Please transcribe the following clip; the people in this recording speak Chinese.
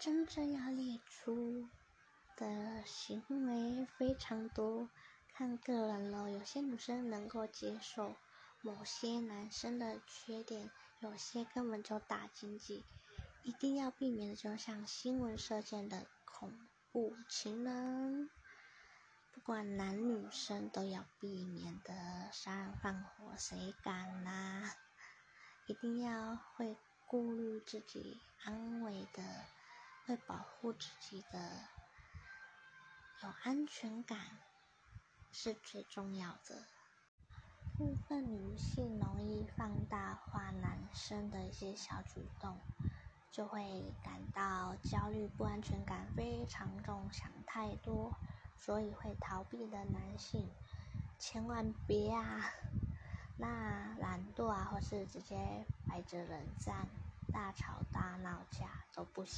真正要列出的行为非常多，看个人了。有些女生能够接受某些男生的缺点，有些根本就大禁忌，一定要避免的，就像新闻射箭的恐怖情人，不管男女生都要避免的杀人放火，谁敢呐？一定要会顾虑自己安危的。会保护自己的，有安全感是最重要的。部分女性容易放大化男生的一些小举动，就会感到焦虑、不安全感非常重，想太多，所以会逃避的男性，千万别啊！那懒惰啊，或是直接摆着冷战、大吵大闹架都不行。